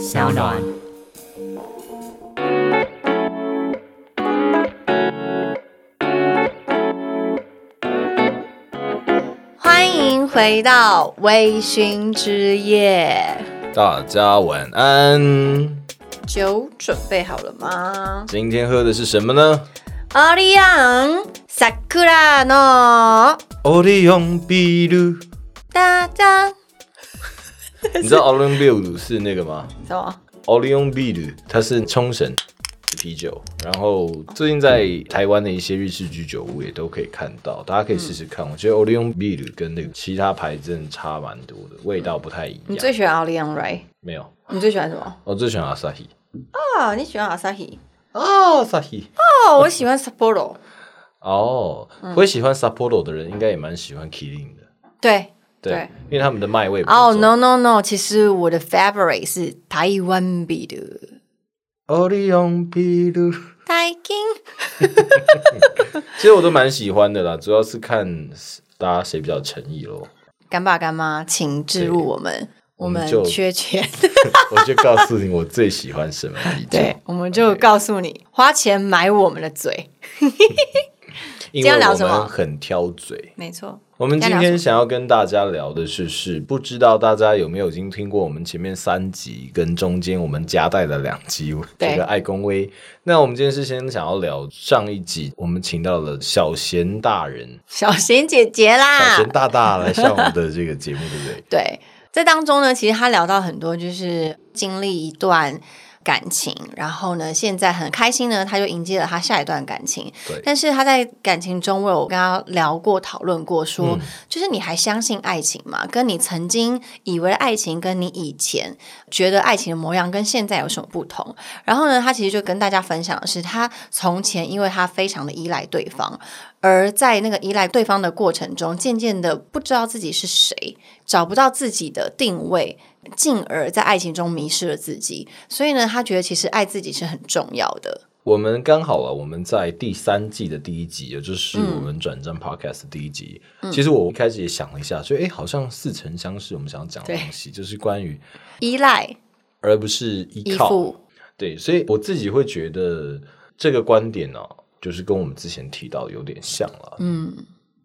小暖。欢迎回到微醺之夜，大家晚安。酒准备好了吗？今天喝的是什么呢？奥利昂萨库拉诺，奥利昂比鲁。哒哒，你知道奥利昂比鲁是那个吗？什么？奥利昂比鲁，它是冲绳的啤酒。然后最近在台湾的一些日式居酒屋也都可以看到，大家可以试试看。我觉得奥利昂比鲁跟那个其他牌真的差蛮多的，味道不太一样。你最喜欢奥利昂，right？没有？你最喜欢什么？我最喜欢阿萨希。啊，你喜欢阿萨希？啊，阿萨希。哦，我喜欢 Sapporo。哦，会喜欢 Sapporo 的人应该也蛮喜欢 Killing 的。对对，因为他们的麦味。哦，no no no，其实我的 favorite 是台湾比的。奥利昂比的。台金。其实我都蛮喜欢的啦，主要是看大家谁比较诚意咯。干爸干妈，请置入我们，我们缺钱，我就告诉你我最喜欢什么啤酒。对，我们就告诉你，花钱买我们的嘴。今天聊什么？很挑嘴，没错。我们今天想要跟大家聊的是，是不知道大家有没有已经听过我们前面三集跟中间我们夹带的两集这个爱公威。那我们今天是先想要聊上一集，我们请到了小贤大人、小贤姐姐啦、小贤大大来上我们的这个节目，对不对？对，在当中呢，其实他聊到很多，就是经历一段。感情，然后呢？现在很开心呢，他就迎接了他下一段感情。对，但是他在感情中，我有跟他聊过、讨论过，说就是你还相信爱情吗？跟你曾经以为爱情，跟你以前觉得爱情的模样，跟现在有什么不同？然后呢，他其实就跟大家分享的是，他从前因为他非常的依赖对方，而在那个依赖对方的过程中，渐渐的不知道自己是谁，找不到自己的定位。进而，在爱情中迷失了自己，所以呢，他觉得其实爱自己是很重要的。我们刚好了，我们在第三季的第一集，也就是我们转战 Podcast 第一集。其实我一开始也想了一下，所以哎，好像似曾相识。我们想要讲的东西就是关于依赖，而不是依靠。对，所以我自己会觉得这个观点呢，就是跟我们之前提到有点像了。嗯，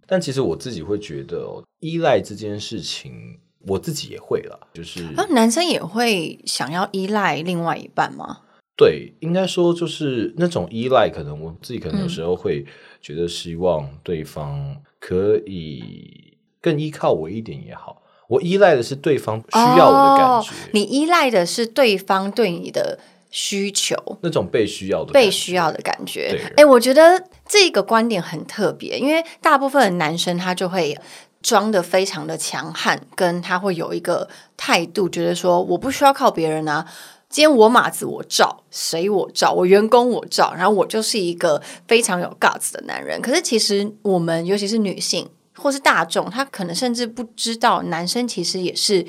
但其实我自己会觉得，依赖这件事情。我自己也会了，就是啊，男生也会想要依赖另外一半吗？对，应该说就是那种依赖，可能我自己可能有时候会觉得希望对方可以更依靠我一点也好。我依赖的是对方需要我的感觉，你依赖的是对方对你的需求，那种被需要的被需要的感觉。哎，我觉得这个观点很特别，因为大部分的男生他就会。装的非常的强悍，跟他会有一个态度，觉得说我不需要靠别人啊，今天我马子我照，谁我照，我员工我照，然后我就是一个非常有 guts 的男人。可是其实我们尤其是女性或是大众，他可能甚至不知道，男生其实也是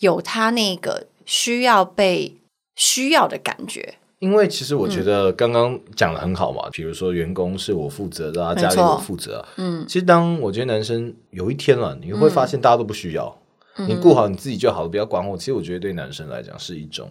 有他那个需要被需要的感觉。因为其实我觉得刚刚讲的很好嘛，比如说员工是我负责的，家里我负责。嗯，其实当我觉得男生有一天了，你会发现大家都不需要，你顾好你自己就好了，不要管我。其实我觉得对男生来讲是一种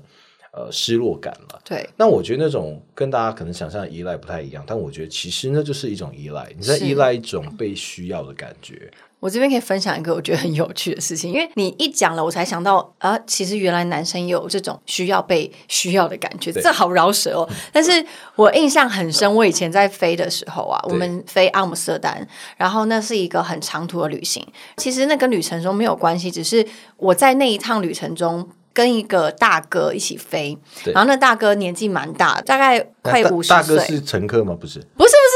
呃失落感了。对，那我觉得那种跟大家可能想象的依赖不太一样，但我觉得其实那就是一种依赖，你在依赖一种被需要的感觉。我这边可以分享一个我觉得很有趣的事情，因为你一讲了，我才想到啊，其实原来男生也有这种需要被需要的感觉，这好饶舌哦。但是我印象很深，我以前在飞的时候啊，我们飞阿姆斯特丹，然后那是一个很长途的旅行。其实那跟旅程中没有关系，只是我在那一趟旅程中跟一个大哥一起飞，然后那大哥年纪蛮大，大概快五十岁。大哥是乘客吗？不是，不是，不是，不是。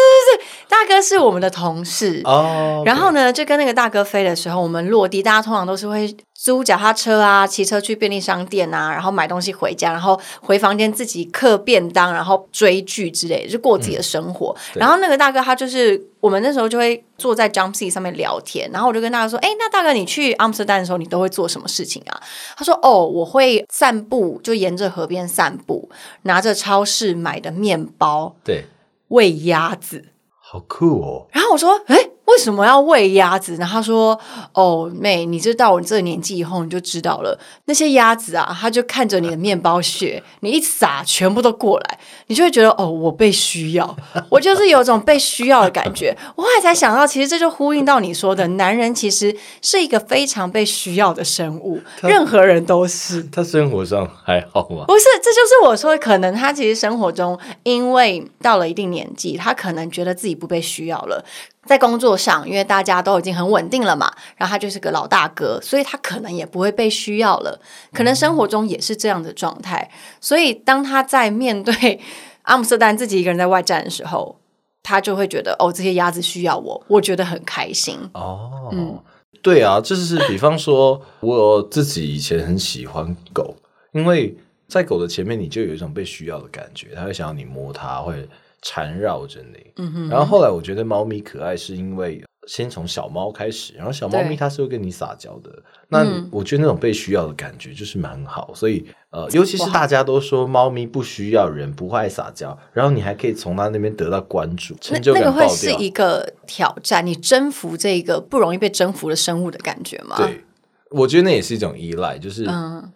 大哥是我们的同事哦，然后呢，就跟那个大哥飞的时候，我们落地，大家通常都是会租脚踏车啊，骑车去便利商店啊，然后买东西回家，然后回房间自己刻便当，然后追剧之类，就过自己的生活。然后那个大哥他就是我们那时候就会坐在 Jump Seat 上面聊天，然后我就跟大家说：“哎，那大哥你去阿姆斯特丹的时候，你都会做什么事情啊？”他说：“哦，我会散步，就沿着河边散步，拿着超市买的面包，对，喂鸭子。”好酷哦！然后我说：“哎，为为什么要喂鸭子？然后他说：“哦，妹，你就到我这个年纪以后，你就知道了。那些鸭子啊，他就看着你的面包屑，你一撒，全部都过来，你就会觉得哦，我被需要，我就是有种被需要的感觉。我后来才想到，其实这就呼应到你说的，男人其实是一个非常被需要的生物，任何人都是。他生活上还好吗？不是，这就是我说，可能他其实生活中，因为到了一定年纪，他可能觉得自己不被需要了。”在工作上，因为大家都已经很稳定了嘛，然后他就是个老大哥，所以他可能也不会被需要了。可能生活中也是这样的状态，所以当他在面对阿姆斯特丹自己一个人在外站的时候，他就会觉得哦，这些鸭子需要我，我觉得很开心。哦，嗯，对啊，就是比方说，我自己以前很喜欢狗，因为在狗的前面，你就有一种被需要的感觉，他会想要你摸它，会。缠绕着你，然后后来我觉得猫咪可爱，是因为先从小猫开始，然后小猫咪它是会跟你撒娇的。那我觉得那种被需要的感觉就是蛮好，所以呃，尤其是大家都说猫咪不需要人，不爱撒娇，然后你还可以从它那边得到关注，成就感那个会是一个挑战，你征服这个不容易被征服的生物的感觉吗？对，我觉得那也是一种依赖，就是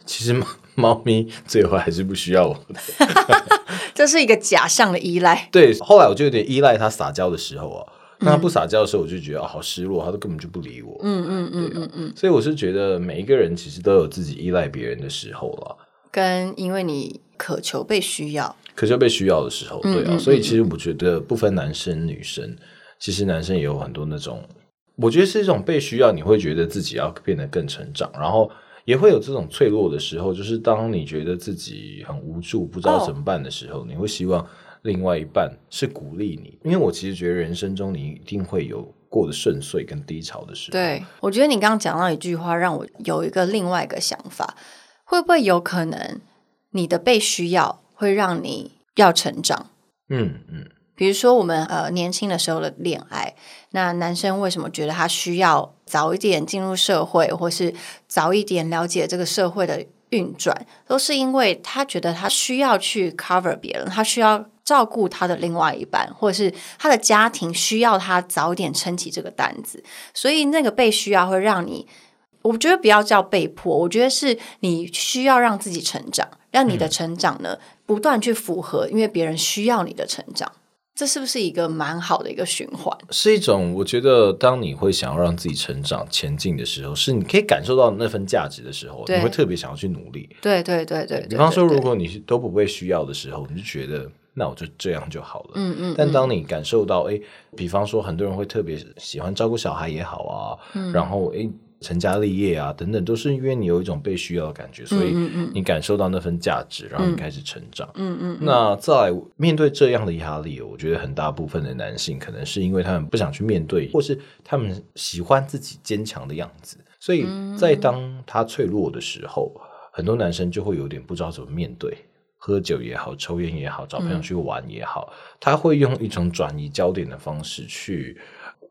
其实猫 猫咪最后还是不需要我的。这是一个假象的依赖。对，后来我就有点依赖他撒娇的时候啊，那他不撒娇的时候，我就觉得好失落，他都根本就不理我。嗯嗯嗯嗯嗯。所以我是觉得每一个人其实都有自己依赖别人的时候了，跟因为你渴求被需要，渴求被需要的时候，对啊。所以其实我觉得不分男生女生，其实男生也有很多那种，我觉得是一种被需要，你会觉得自己要变得更成长，然后。也会有这种脆弱的时候，就是当你觉得自己很无助、不知道怎么办的时候，你会希望另外一半是鼓励你。因为我其实觉得人生中你一定会有过得顺遂跟低潮的时候。对，我觉得你刚刚讲到一句话，让我有一个另外一个想法：会不会有可能你的被需要会让你要成长？嗯嗯。比如说，我们呃年轻的时候的恋爱，那男生为什么觉得他需要早一点进入社会，或是早一点了解这个社会的运转，都是因为他觉得他需要去 cover 别人，他需要照顾他的另外一半，或者是他的家庭需要他早一点撑起这个担子，所以那个被需要会让你，我觉得不要叫被迫，我觉得是你需要让自己成长，让你的成长呢不断去符合，因为别人需要你的成长。这是不是一个蛮好的一个循环？是一种，我觉得当你会想要让自己成长前进的时候，是你可以感受到那份价值的时候，你会特别想要去努力。对对对对。比方说，如果你都不被需要的时候，你就觉得那我就这样就好了。嗯嗯。但当你感受到，哎，比方说，很多人会特别喜欢照顾小孩也好啊，然后哎。成家立业啊，等等，都是因为你有一种被需要的感觉，所以你感受到那份价值，然后你开始成长。嗯嗯。那在面对这样的压力，我觉得很大部分的男性可能是因为他们不想去面对，或是他们喜欢自己坚强的样子，所以在当他脆弱的时候，很多男生就会有点不知道怎么面对。喝酒也好，抽烟也好，找朋友去玩也好，他会用一种转移焦点的方式去。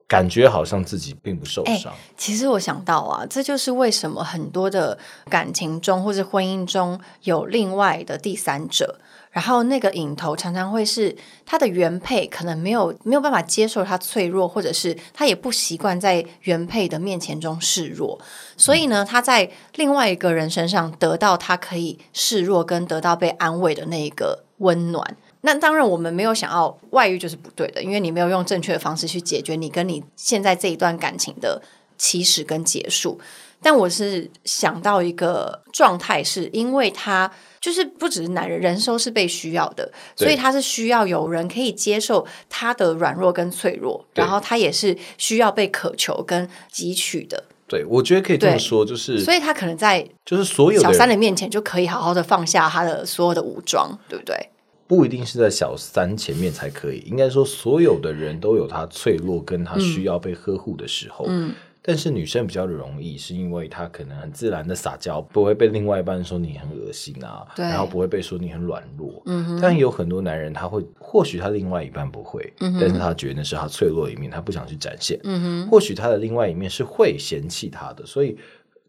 感觉好像自己并不受伤。其实我想到啊，这就是为什么很多的感情中或者婚姻中有另外的第三者，然后那个影头常常会是他的原配，可能没有没有办法接受他脆弱，或者是他也不习惯在原配的面前中示弱，所以呢，他在另外一个人身上得到他可以示弱跟得到被安慰的那一个温暖。那当然，我们没有想要外遇就是不对的，因为你没有用正确的方式去解决你跟你现在这一段感情的起始跟结束。但我是想到一个状态，是因为他就是不只是男人，人都是被需要的，所以他是需要有人可以接受他的软弱跟脆弱，然后他也是需要被渴求跟汲取的。对，我觉得可以这么说，就是所以他可能在就是所有小三的面前就可以好好的放下他的所有的武装，对不对？不一定是在小三前面才可以，应该说所有的人都有他脆弱跟他需要被呵护的时候。嗯，但是女生比较容易，是因为她可能很自然的撒娇，不会被另外一半说你很恶心啊，然后不会被说你很软弱。嗯但有很多男人他会，或许他另外一半不会，但是他觉得那是他脆弱一面，他不想去展现。嗯或许他的另外一面是会嫌弃他的，所以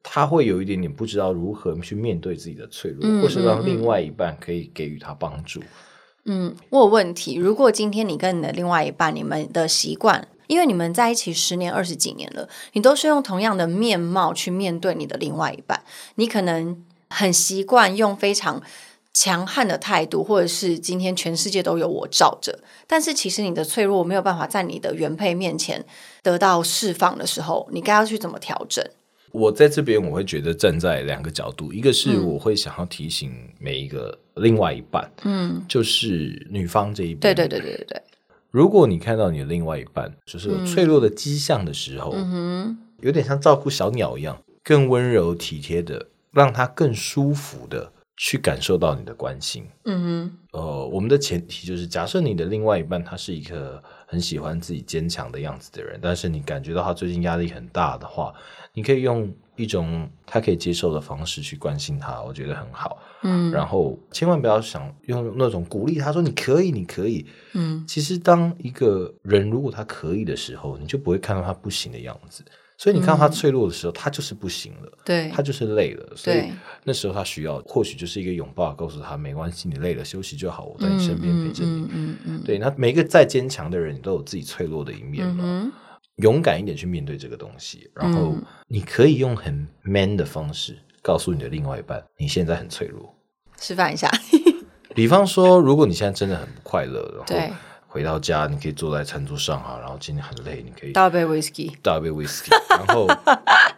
他会有一点点不知道如何去面对自己的脆弱，或是让另外一半可以给予他帮助。嗯，我有问题。如果今天你跟你的另外一半，你们的习惯，因为你们在一起十年、二十几年了，你都是用同样的面貌去面对你的另外一半，你可能很习惯用非常强悍的态度，或者是今天全世界都有我罩着，但是其实你的脆弱没有办法在你的原配面前得到释放的时候，你该要去怎么调整？我在这边，我会觉得站在两个角度，一个是我会想要提醒每一个另外一半，嗯，就是女方这一边，对对对对对对。如果你看到你的另外一半就是有脆弱的迹象的时候，嗯哼，有点像照顾小鸟一样，更温柔体贴的，让他更舒服的去感受到你的关心，嗯哼。呃，我们的前提就是，假设你的另外一半他是一个很喜欢自己坚强的样子的人，但是你感觉到他最近压力很大的话。你可以用一种他可以接受的方式去关心他，我觉得很好。嗯，然后千万不要想用那种鼓励他说你可以，你可以。嗯，其实当一个人如果他可以的时候，你就不会看到他不行的样子。所以你看到他脆弱的时候，他就是不行了，对，他就是累了。所以那时候他需要或许就是一个拥抱，告诉他没关系，你累了休息就好，我在你身边陪着你。嗯嗯，对，那每一个再坚强的人，都有自己脆弱的一面嘛。勇敢一点去面对这个东西，然后你可以用很 man 的方式告诉你的另外一半，你现在很脆弱。示范一下，比方说，如果你现在真的很不快乐，然后回到家，你可以坐在餐桌上啊，然后今天很累，你可以倒杯 whisky，倒杯 whisky，然后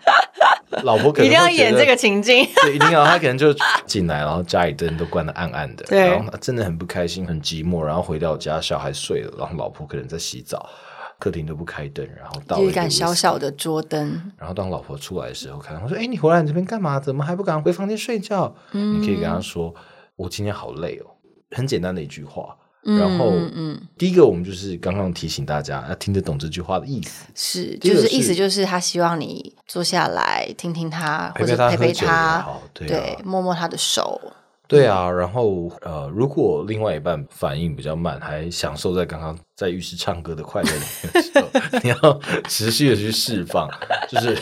老婆可能一定要演这个情境，对，一定要，他可能就进来，然后家里灯都关的暗暗的，然后真的很不开心，很寂寞，然后回到家，小孩睡了，然后老婆可能在洗澡。客厅都不开灯，然后到一盏小小的桌灯。然后当老婆出来的时候，看他说：“哎，你回来你这边干嘛？怎么还不赶快回房间睡觉？”嗯你可以跟他说：“我今天好累哦。”很简单的一句话。然后，嗯，第一个我们就是刚刚提醒大家要听得懂这句话的意思。是，就是意思就是他希望你坐下来听听他，或者陪陪他，对，摸摸他的手。对啊，然后呃，如果另外一半反应比较慢，还享受在刚刚在浴室唱歌的快乐里面的时候，你要持续的去释放，就是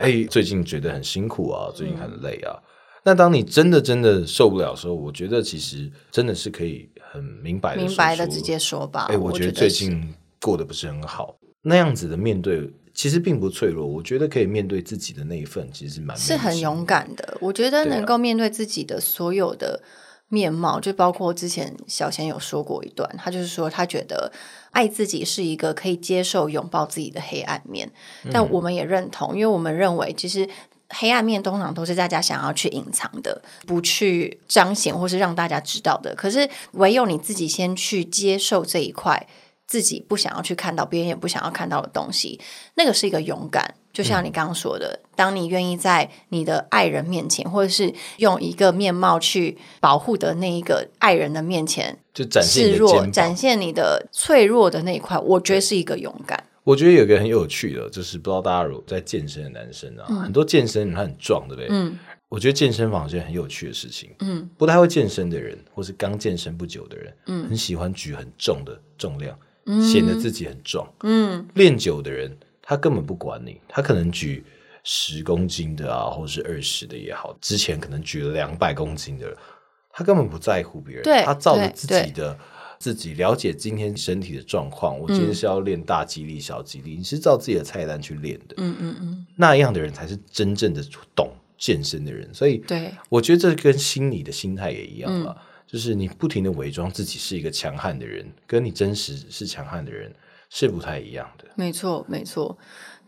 哎，最近觉得很辛苦啊，最近很累啊。那当你真的真的受不了的时候，我觉得其实真的是可以很明白的、明白的直接说吧。哎，我觉得最近过得不是很好，那样子的面对。其实并不脆弱，我觉得可以面对自己的那一份，其实蛮是很勇敢的。我觉得能够面对自己的所有的面貌，就包括之前小贤有说过一段，他就是说他觉得爱自己是一个可以接受拥抱自己的黑暗面。但我们也认同，因为我们认为其实黑暗面通常都是大家想要去隐藏的，不去彰显或是让大家知道的。可是唯有你自己先去接受这一块。自己不想要去看到，别人也不想要看到的东西，那个是一个勇敢。就像你刚刚说的，当你愿意在你的爱人面前，或者是用一个面貌去保护的那一个爱人的面前，就展示弱，展现你的脆弱的那一块，我觉得是一个勇敢。我觉得有一个很有趣的，就是不知道大家有在健身的男生啊，很多健身他很壮，对不对？嗯，我觉得健身房是件很有趣的事情。嗯，不太会健身的人，或是刚健身不久的人，嗯，很喜欢举很重的重量。显得自己很壮。嗯，练久的人，他根本不管你，他可能举十公斤的啊，或者是二十的也好，之前可能举了两百公斤的，他根本不在乎别人。他照着自己的自己了解今天身体的状况，我今天是要练大肌力、小肌力，你是照自己的菜单去练的。嗯嗯嗯，那样的人才是真正的懂健身的人。所以，对，我觉得这跟心理的心态也一样了。就是你不停的伪装自己是一个强悍的人，跟你真实是强悍的人是不太一样的。没错，没错。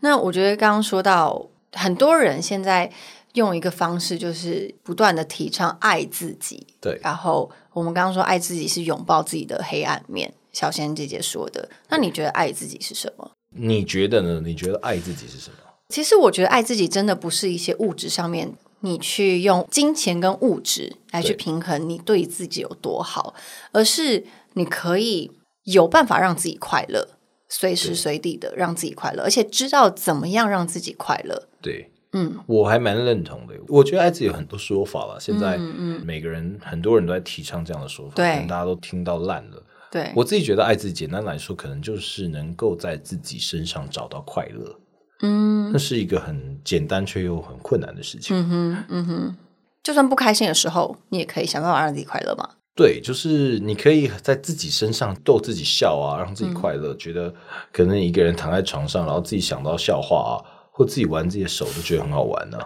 那我觉得刚刚说到，很多人现在用一个方式，就是不断的提倡爱自己。对。然后我们刚刚说爱自己是拥抱自己的黑暗面，小仙姐姐说的。那你觉得爱自己是什么？你觉得呢？你觉得爱自己是什么？其实我觉得爱自己真的不是一些物质上面。你去用金钱跟物质来去平衡你对自己有多好，而是你可以有办法让自己快乐，随时随地的让自己快乐，而且知道怎么样让自己快乐。对，嗯，我还蛮认同的。我觉得爱自己有很多说法了，现在每个人很多人都在提倡这样的说法，对，大家都听到烂了。对我自己觉得爱自己，简单来说，可能就是能够在自己身上找到快乐。嗯，那是一个很简单却又很困难的事情。嗯哼，嗯哼，就算不开心的时候，你也可以想办法让自己快乐嘛。对，就是你可以在自己身上逗自己笑啊，让自己快乐。觉得可能一个人躺在床上，然后自己想到笑话啊，或自己玩自己的手，都觉得很好玩呢。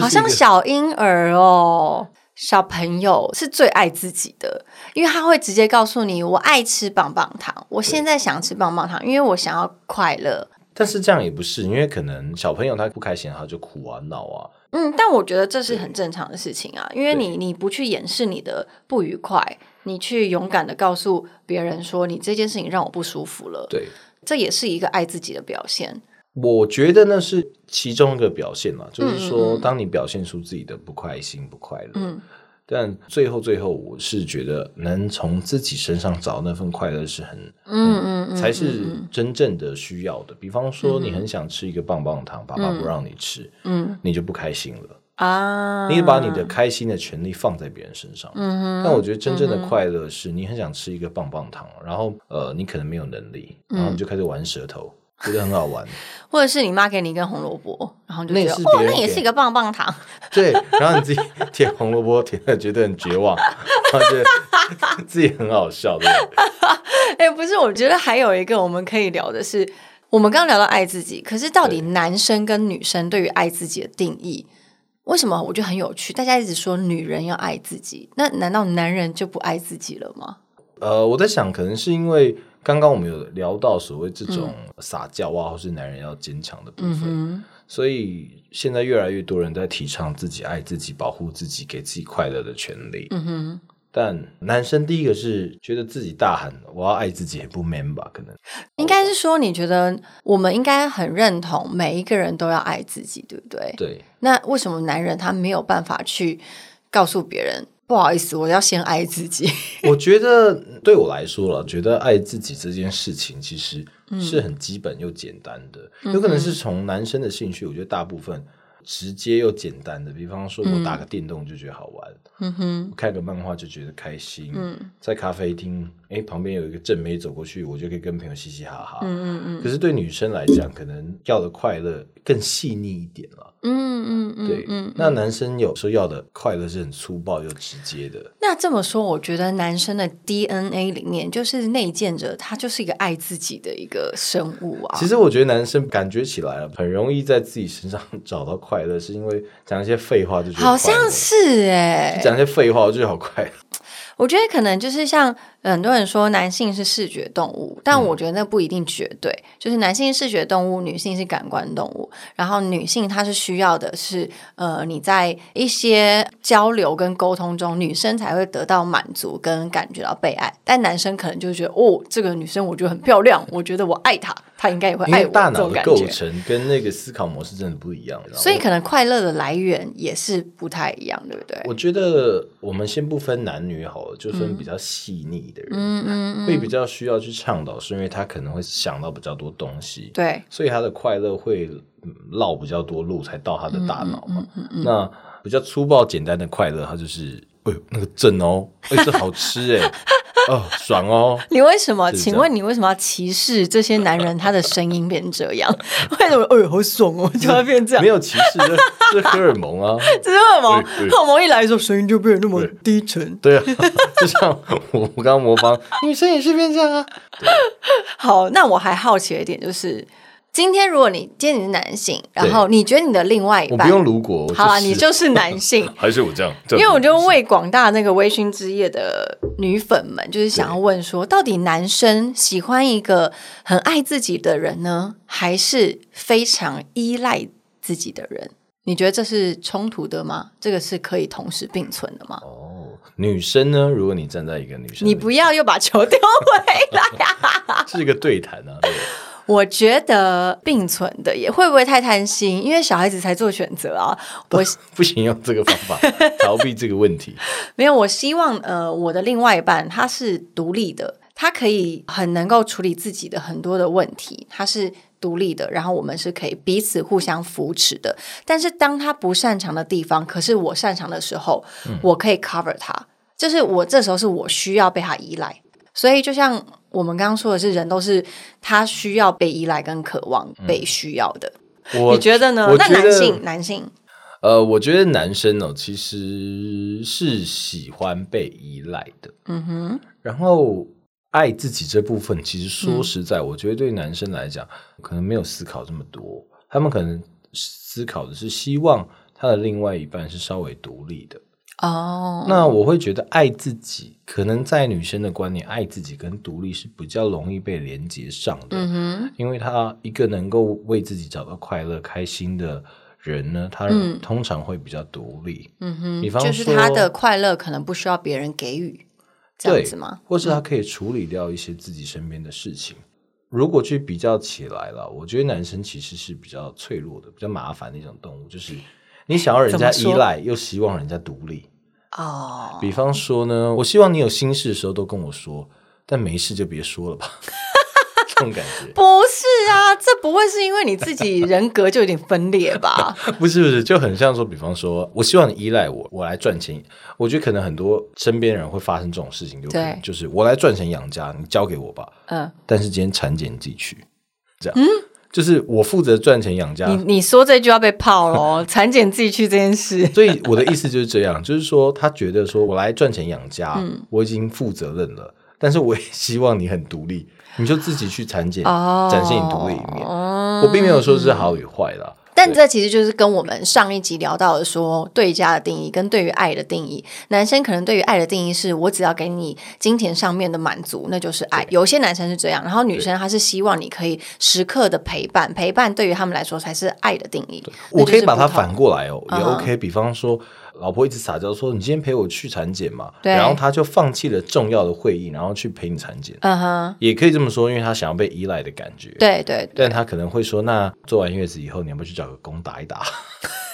好像小婴儿哦，小朋友是最爱自己的，因为他会直接告诉你：“我爱吃棒棒糖，我现在想吃棒棒糖，因为我想要快乐。”但是这样也不是，因为可能小朋友他不开心，他就哭啊闹啊。嗯，但我觉得这是很正常的事情啊，因为你你不去掩饰你的不愉快，你去勇敢的告诉别人说你这件事情让我不舒服了，对，这也是一个爱自己的表现。我觉得那是其中一个表现嘛，就是说当你表现出自己的不开心、不快乐。嗯。但最后，最后，我是觉得能从自己身上找那份快乐是很，嗯嗯，才是真正的需要的。比方说，你很想吃一个棒棒糖，爸爸不让你吃，嗯，你就不开心了啊。你把你的开心的权利放在别人身上，嗯但我觉得真正的快乐是你很想吃一个棒棒糖，然后呃，你可能没有能力，然后你就开始玩舌头。觉得很好玩，或者是你妈给你一根红萝卜，然后就觉得哦，那也是一个棒棒糖。对，然后你自己舔红萝卜，舔的觉得很绝望，然后觉得 自己很好笑。对，哎，不是，我觉得还有一个我们可以聊的是，我们刚刚聊到爱自己，可是到底男生跟女生对于爱自己的定义，为什么我觉得很有趣？大家一直说女人要爱自己，那难道男人就不爱自己了吗？呃，我在想，可能是因为。刚刚我们有聊到所谓这种撒娇啊，或是男人要坚强的部分，所以现在越来越多人在提倡自己爱自己、保护自己、给自己快乐的权利。嗯哼，但男生第一个是觉得自己大喊“我要爱自己”也不 man 吧？可能应该是说，你觉得我们应该很认同每一个人都要爱自己，对不对？对。那为什么男人他没有办法去告诉别人？不好意思，我要先爱自己。我觉得对我来说了，觉得爱自己这件事情其实是很基本又简单的。有可能是从男生的兴趣，我觉得大部分直接又简单的，比方说我打个电动就觉得好玩，嗯哼，看个漫画就觉得开心，嗯，在咖啡厅，哎，旁边有一个正妹走过去，我就可以跟朋友嘻嘻哈哈，嗯嗯嗯。可是对女生来讲，可能要的快乐更细腻一点了。嗯嗯嗯，对，嗯，那男生有时候要的快乐是很粗暴又直接的。那这么说，我觉得男生的 DNA 里面就是内建着，他就是一个爱自己的一个生物啊。其实我觉得男生感觉起来了，很容易在自己身上找到快乐，是因为讲一些废话就觉得好像是哎，讲一些废话我就好快。我觉得可能就是像很多人说男性是视觉动物，但我觉得那不一定绝对。就是男性视觉动物，女性是感官动物。然后女性她是需要的是，呃，你在一些交流跟沟通中，女生才会得到满足跟感觉到被爱。但男生可能就觉得，哦，这个女生我觉得很漂亮，我觉得我爱她。她应该也会爱我，大脑的构成跟那个思考模式真的不一样，所以可能快乐的来源也是不太一样，对不对？我觉得我们先不分男女好了，就算比较细腻的人，嗯嗯，会比较需要去倡导，是因为他可能会想到比较多东西，对，所以他的快乐会绕比较多路才到他的大脑嘛。那比较粗暴简单的快乐，他就是，哎呦那个正哦，哎这好吃哎。哦，爽哦！你为什么？请问你为什么要歧视这些男人？他的声音变这样？为什么？哎呦，好爽哦！就要变这样？没有歧视，是荷尔蒙啊！这是荷尔蒙，荷尔蒙一来的时候，声音就变得那么低沉。对啊，就像我我刚刚模仿，女生也是变这样啊。好，那我还好奇一点就是。今天如果你今天你是男性，然后你觉得你的另外一半，我不用如果，好啊，你就是男性，还是我这样？因为我就为广大那个微醺之夜的女粉们，就是想要问说，到底男生喜欢一个很爱自己的人呢，还是非常依赖自己的人？你觉得这是冲突的吗？这个是可以同时并存的吗？哦，女生呢？如果你站在一个女生，你不要又把球丢回来呀！是一个对谈啊。我觉得并存的也会不会太贪心？因为小孩子才做选择啊。我 不行用这个方法逃避这个问题。没有，我希望呃，我的另外一半他是独立的，他可以很能够处理自己的很多的问题，他是独立的，然后我们是可以彼此互相扶持的。但是当他不擅长的地方，可是我擅长的时候，我可以 cover 他。就是我这时候是我需要被他依赖，所以就像。我们刚刚说的是，人都是他需要被依赖跟渴望被需要的。你觉得呢？那男性，男性，呃，我觉得男生哦，其实是喜欢被依赖的。嗯哼，然后爱自己这部分，其实说实在，我觉得对男生来讲，可能没有思考这么多。他们可能思考的是希望他的另外一半是稍微独立的。哦，那我会觉得爱自己，可能在女生的观念，爱自己跟独立是比较容易被连接上的。嗯哼，因为她一个能够为自己找到快乐、开心的人呢，他通常会比较独立。嗯哼，比方说，就是他的快乐可能不需要别人给予，这样子吗？或是他可以处理掉一些自己身边的事情。如果去比较起来了，我觉得男生其实是比较脆弱的、比较麻烦的一种动物，就是。你想要人家依赖，又希望人家独立哦。比方说呢，我希望你有心事的时候都跟我说，但没事就别说了吧。这种感觉不是啊，这不会是因为你自己人格就有点分裂吧？不是不是，就很像说，比方说我希望你依赖我，我来赚钱。我觉得可能很多身边人会发生这种事情，就对，就是我来赚钱养家，你交给我吧。嗯，但是今天产检自己去，这样。嗯。就是我负责赚钱养家。你你说这句要被泡了，产检自己去这件事。所以我的意思就是这样，就是说他觉得说我来赚钱养家，我已经负责任了，但是我也希望你很独立，你就自己去产检，展现你独立一面。我并没有说是好与坏的。但这其实就是跟我们上一集聊到的说对家的定义跟对于爱的定义。男生可能对于爱的定义是我只要给你金钱上面的满足，那就是爱。有些男生是这样，然后女生她是希望你可以时刻的陪伴，陪伴对于他们来说才是爱的定义。我可以把它反过来哦，也 OK。比方说。老婆一直撒娇说：“你今天陪我去产检嘛？”然后他就放弃了重要的会议，然后去陪你产检。嗯哼，也可以这么说，因为他想要被依赖的感觉。对对，但他可能会说：“那做完月子以后，你要不要去找个工打一打？”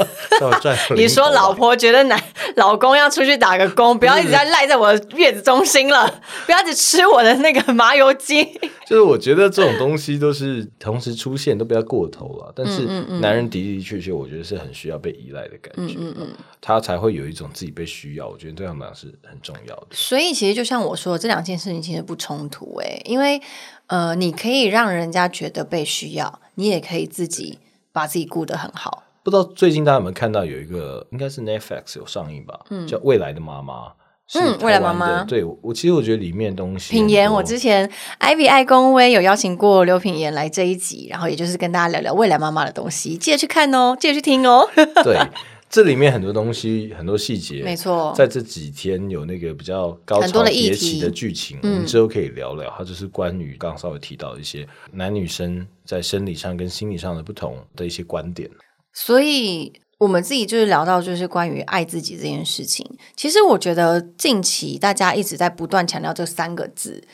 你说老婆觉得男老公要出去打个工，不要一直在赖在我的月子中心了，不要只吃我的那个麻油鸡。就是我觉得这种东西都是同时出现，都不要过头了。但是男人的的确确，我觉得是很需要被依赖的感觉。嗯嗯嗯，他才会有一种自己被需要。我觉得对他们俩是很重要的。所以其实就像我说，这两件事情其实不冲突诶，因为呃，你可以让人家觉得被需要，你也可以自己把自己顾得很好。不知道最近大家有没有看到有一个，应该是 Netflix 有上映吧，嗯叫《未来的妈妈》。嗯，未来妈妈。对我其实我觉得里面东西，品言，我之前 Ivy 爱公威有邀请过刘品言来这一集，然后也就是跟大家聊聊未来妈妈的东西，记得去看哦，记得去听哦。对，这里面很多东西，很多细节，没错，在这几天有那个比较高潮迭起的剧情，我们之后可以聊聊。它就是关于刚刚稍微提到一些男女生在生理上跟心理上的不同的一些观点。所以，我们自己就是聊到，就是关于爱自己这件事情。其实，我觉得近期大家一直在不断强调这三个字，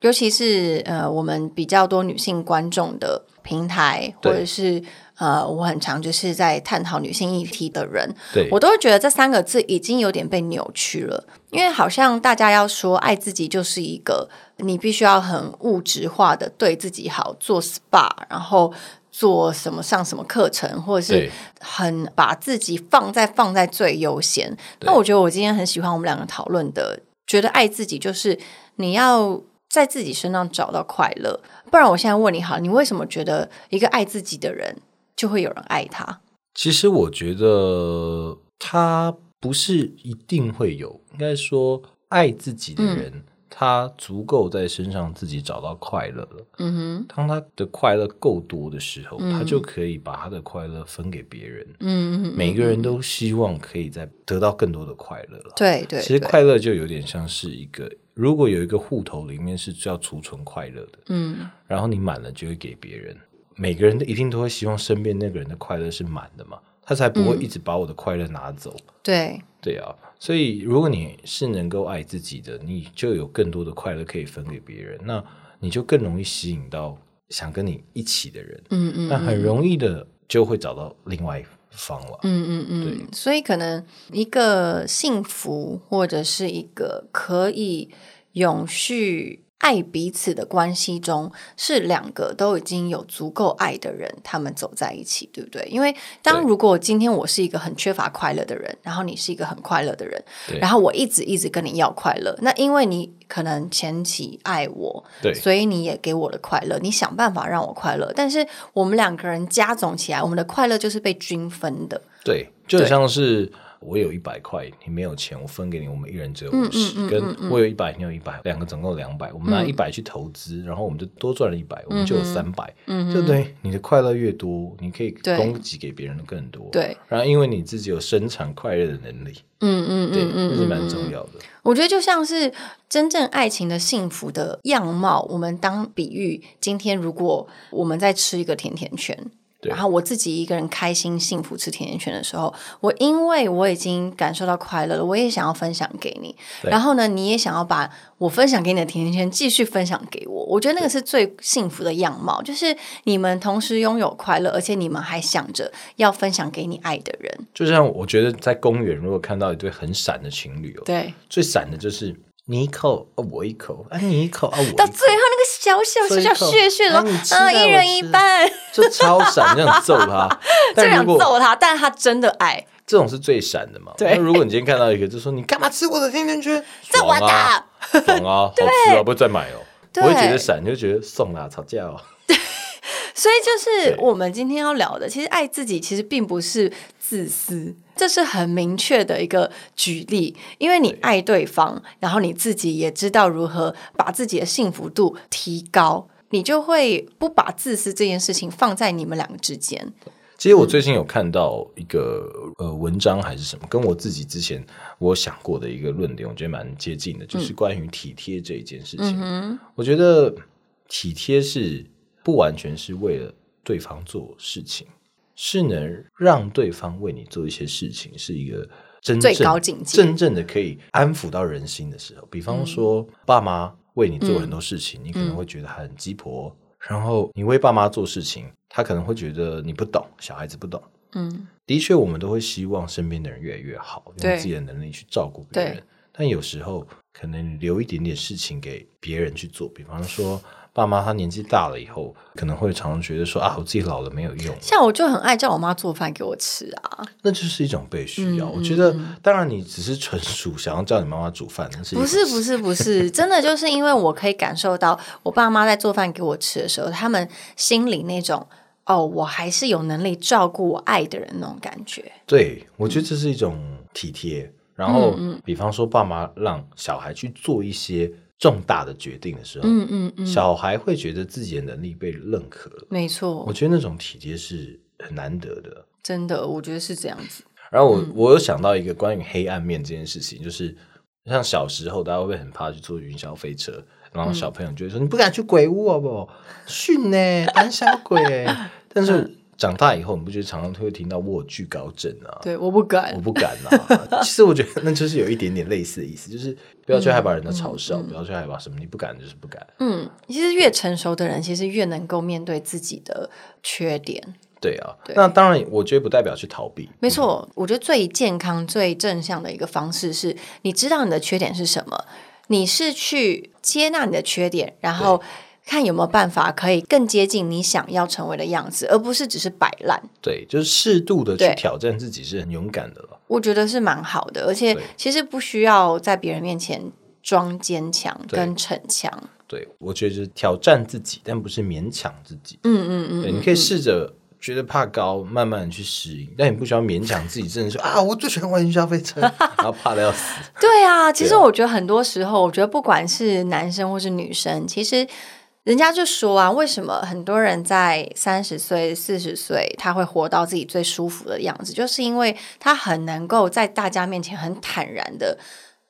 尤其是呃，我们比较多女性观众的平台，或者是呃，我很常就是在探讨女性议题的人，我都会觉得这三个字已经有点被扭曲了。因为好像大家要说爱自己，就是一个你必须要很物质化的对自己好，做 SPA，然后。做什么上什么课程，或者是很把自己放在放在最优先。那我觉得我今天很喜欢我们两个讨论的，觉得爱自己就是你要在自己身上找到快乐。不然我现在问你，好，你为什么觉得一个爱自己的人就会有人爱他？其实我觉得他不是一定会有，应该说爱自己的人。他足够在身上自己找到快乐了。嗯哼，当他的快乐够多的时候，他就可以把他的快乐分给别人。嗯嗯，每个人都希望可以在得到更多的快乐了。对对，其实快乐就有点像是一个，如果有一个户头里面是要储存快乐的，嗯，然后你满了就会给别人。每个人都一定都会希望身边那个人的快乐是满的嘛，他才不会一直把我的快乐拿走。对对啊。所以，如果你是能够爱自己的，你就有更多的快乐可以分给别人，那你就更容易吸引到想跟你一起的人。嗯嗯，那很容易的就会找到另外一方了。嗯嗯嗯，对。所以，可能一个幸福或者是一个可以永续。爱彼此的关系中，是两个都已经有足够爱的人，他们走在一起，对不对？因为当如果今天我是一个很缺乏快乐的人，然后你是一个很快乐的人，然后我一直一直跟你要快乐，那因为你可能前期爱我，对，所以你也给我的快乐，你想办法让我快乐，但是我们两个人加总起来，我们的快乐就是被均分的。对，就像是。我有一百块，你没有钱，我分给你，我们一人只有五十。跟我有一百，你有一百，两个总共两百，我们拿一百去投资，然后我们就多赚了一百，我们就有三百。嗯，对不对？你的快乐越多，你可以供给给别人的更多。对，然后因为你自己有生产快乐的能力。嗯嗯嗯嗯，这是蛮重要的。我觉得就像是真正爱情的幸福的样貌，我们当比喻，今天如果我们在吃一个甜甜圈。然后我自己一个人开心幸福吃甜甜圈的时候，我因为我已经感受到快乐了，我也想要分享给你。然后呢，你也想要把我分享给你的甜甜圈继续分享给我。我觉得那个是最幸福的样貌，就是你们同时拥有快乐，而且你们还想着要分享给你爱的人。就像我觉得在公园，如果看到一对很闪的情侣哦，对，最闪的就是。你一口，我一口，啊，你一口，啊，我到最后那个小小小小血血的，啊，一人一半，就超闪，就想揍他，就想揍他，但是他真的爱，这种是最闪的嘛？对。如果你今天看到一个，就说你干嘛吃我的甜甜圈？这我的，爽啊，好吃啊，不会再买哦。不会觉得闪，就觉得送啦，吵架哦。对，所以就是我们今天要聊的，其实爱自己，其实并不是自私。这是很明确的一个举例，因为你爱对方，然后你自己也知道如何把自己的幸福度提高，你就会不把自私这件事情放在你们两个之间。其实我最近有看到一个呃文章还是什么，跟我自己之前我想过的一个论点，我觉得蛮接近的，就是关于体贴这一件事情。我觉得体贴是不完全是为了对方做事情。是能让对方为你做一些事情，是一个真正最高境界，真正的可以安抚到人心的时候。比方说，爸妈为你做很多事情，你可能会觉得很鸡婆；然后你为爸妈做事情，他可能会觉得你不懂，小孩子不懂。嗯，的确，我们都会希望身边的人越来越好，用自己的能力去照顾别人。但有时候，可能留一点点事情给别人去做，比方说。爸妈他年纪大了以后，可能会常常觉得说啊，我自己老了没有用。像我就很爱叫我妈做饭给我吃啊，那就是一种被需要。我觉得，当然你只是纯属想要叫你妈妈煮饭，是不是不是 不是，真的就是因为我可以感受到我爸妈在做饭给我吃的时候，他们心里那种哦，我还是有能力照顾我爱的人那种感觉。对，我觉得这是一种体贴。然后，比方说，爸妈让小孩去做一些。重大的决定的时候，嗯嗯嗯，小孩会觉得自己的能力被认可，没错。我觉得那种体贴是很难得的，真的，我觉得是这样子。然后我我有想到一个关于黑暗面这件事情，就是像小时候大家会很怕去坐云霄飞车？然后小朋友就会说：“你不敢去鬼屋好不？训呢，胆小鬼。”但是。长大以后，你不觉得常常会听到“我惧高症”啊？对，我不敢，我不敢啊。其实我觉得那就是有一点点类似的意思，就是不要去害怕人的嘲笑，不要去害怕什么，你不敢就是不敢。嗯，其实越成熟的人，其实越能够面对自己的缺点。对啊，那当然，我觉得不代表去逃避。没错，我觉得最健康、最正向的一个方式是，你知道你的缺点是什么，你是去接纳你的缺点，然后。看有没有办法可以更接近你想要成为的样子，而不是只是摆烂。对，就是适度的去挑战自己，是很勇敢的了。我觉得是蛮好的，而且其实不需要在别人面前装坚强跟逞强。对，我觉得是挑战自己，但不是勉强自己。嗯嗯嗯，对，你可以试着觉得怕高，慢慢的去适应，但你不需要勉强自己，真的说啊，我最喜欢玩云霄飞车，然后怕的要死。对啊，其实我觉得很多时候，我觉得不管是男生或是女生，其实。人家就说啊，为什么很多人在三十岁、四十岁，他会活到自己最舒服的样子，就是因为他很能够在大家面前很坦然的、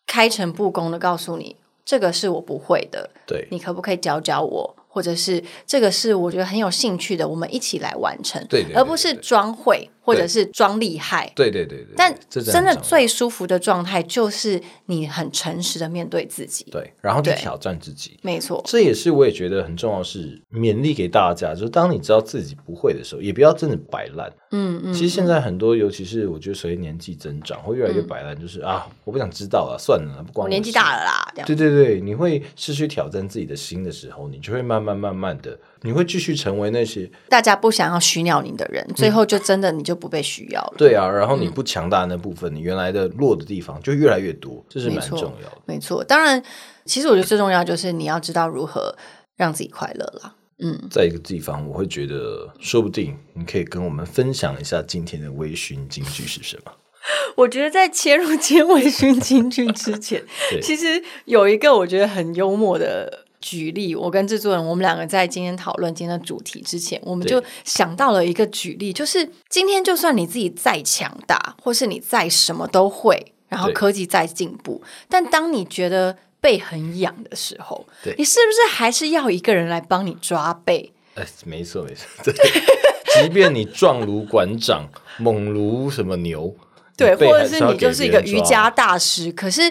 开诚布公的告诉你，这个是我不会的，对你可不可以教教我？或者是这个是我觉得很有兴趣的，我们一起来完成，对，而不是装会或者是装厉害，对对对对。但真的最舒服的状态就是你很诚实的面对自己，对，然后去挑战自己，没错。这也是我也觉得很重要，是勉励给大家，就是当你知道自己不会的时候，也不要真的摆烂。嗯嗯。其实现在很多，尤其是我觉得随着年纪增长，会越来越摆烂，就是啊，我不想知道了，算了，不管我年纪大了啦。对对对，你会失去挑战自己的心的时候，你就会慢慢慢慢的，你会继续成为那些大家不想要需要你的人，最后就真的你就不被需要了。对啊，然后你不强大的那部分，你原来的弱的地方就越来越多，这是蛮重要的。没错，当然，其实我觉得最重要就是你要知道如何让自己快乐啦。嗯，在一个地方，我会觉得说不定你可以跟我们分享一下今天的微醺金句是什么。我觉得在切入今天微醺金句之前，其实有一个我觉得很幽默的。举例，我跟制作人，我们两个在今天讨论今天的主题之前，我们就想到了一个举例，就是今天就算你自己再强大，或是你再什么都会，然后科技再进步，但当你觉得背很痒的时候，你是不是还是要一个人来帮你抓背？哎，没错没错，对，即便你壮如馆长，猛如什么牛。对，或者是你就是一个瑜伽大师，可是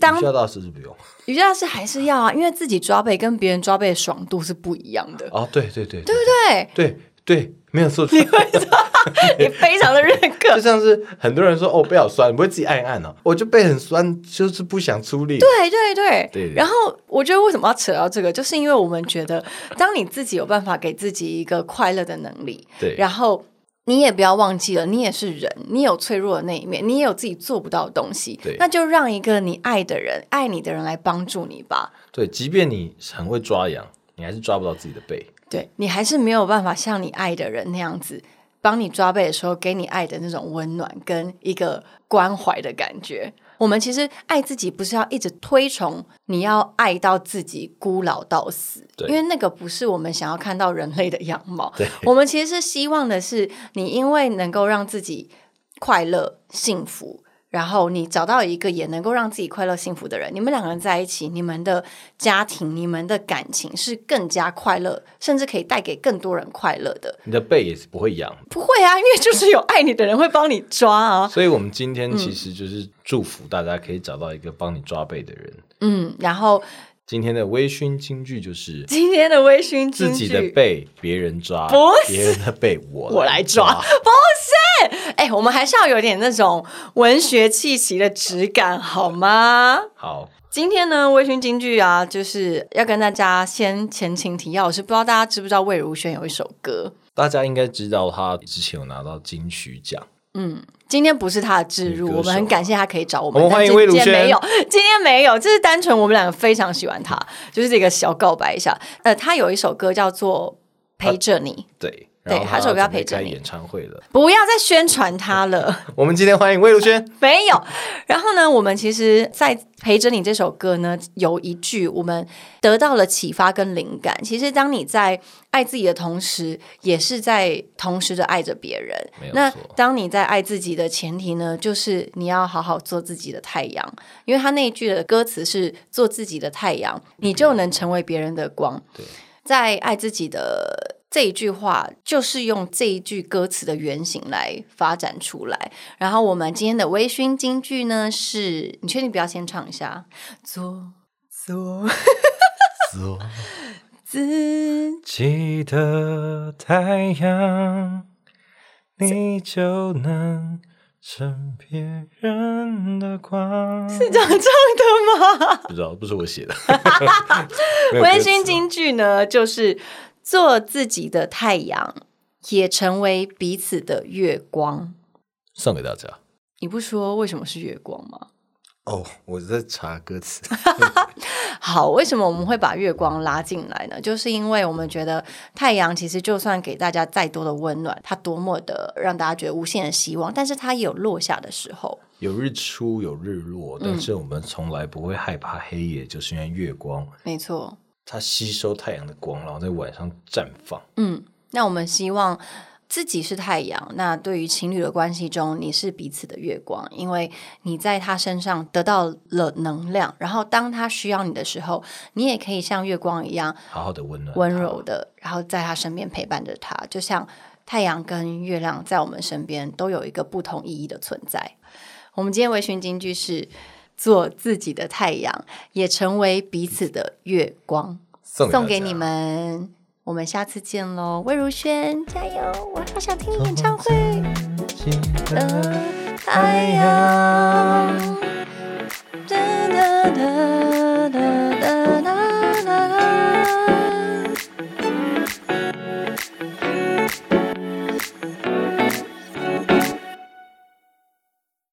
当瑜伽大师是不用，瑜伽大师还是要啊，因为自己抓背跟别人抓背的爽度是不一样的哦。对对对，对不对？对对，没有错。你会 你非常的认可，就像是很多人说哦，背好酸，你不会自己按一按哦？我就背很酸，就是不想出力。对对对对。然后我觉得为什么要扯到这个，就是因为我们觉得，当你自己有办法给自己一个快乐的能力，对，然后。你也不要忘记了，你也是人，你有脆弱的那一面，你也有自己做不到的东西。对，那就让一个你爱的人、爱你的人来帮助你吧。对，即便你很会抓羊，你还是抓不到自己的背。对你还是没有办法像你爱的人那样子，帮你抓背的时候，给你爱的那种温暖跟一个关怀的感觉。我们其实爱自己，不是要一直推崇你要爱到自己孤老到死，因为那个不是我们想要看到人类的样貌。我们其实是希望的是，你因为能够让自己快乐、幸福。然后你找到一个也能够让自己快乐幸福的人，你们两个人在一起，你们的家庭、你们的感情是更加快乐，甚至可以带给更多人快乐的。你的背也是不会痒，不会啊，因为就是有爱你的人会帮你抓啊。所以我们今天其实就是祝福大家可以找到一个帮你抓背的人。嗯，然后。今天的微醺金句就是今天的微醺金句，自己的背别人抓，不是别人的背我我来抓，不是。哎，我们还是要有点那种文学气息的质感，好吗？好，今天呢，微醺金句啊，就是要跟大家先前情提要，我是不知道大家知不知道魏如萱有一首歌，大家应该知道，她之前有拿到金曲奖，嗯。今天不是他的置入，我们很感谢他可以找我们。我们欢迎魏如萱。没有，今天没有，这是单纯我们两个非常喜欢他，就是这个小告白一下。呃，他有一首歌叫做《陪着你》，对。对，他说：「不要陪着你。演唱会了，不要再宣传他了。我们今天欢迎魏如萱。没有。然后呢，我们其实，在陪着你这首歌呢，有一句我们得到了启发跟灵感。其实，当你在爱自己的同时，也是在同时的爱着别人。那当你在爱自己的前提呢，就是你要好好做自己的太阳，因为他那一句的歌词是“做自己的太阳”，你就能成为别人的光。对，在爱自己的。这一句话就是用这一句歌词的原型来发展出来。然后我们今天的微醺金句呢，是你确定不要先唱一下？做做做自己的太阳，你就能成别人的光。是这样唱的吗？不知道，不是我写的。微醺金句呢，就是。做自己的太阳，也成为彼此的月光。送给大家。你不说为什么是月光吗？哦，我在查歌词。好，为什么我们会把月光拉进来呢？就是因为我们觉得太阳其实就算给大家再多的温暖，它多么的让大家觉得无限的希望，但是它也有落下的时候。有日出，有日落，但是我们从来不会害怕黑夜，就是因为月光。没错。它吸收太阳的光，然后在晚上绽放。嗯，那我们希望自己是太阳。那对于情侣的关系中，你是彼此的月光，因为你在他身上得到了能量。然后当他需要你的时候，你也可以像月光一样，好好的温暖、温柔的，然后在他身边陪伴着他。就像太阳跟月亮在我们身边都有一个不同意义的存在。我们今天微醺金句是。做自己的太阳，也成为彼此的月光，送给你们。我们下次见喽，魏如萱，加油！我好想听演唱会。的太阳，哒哒哒。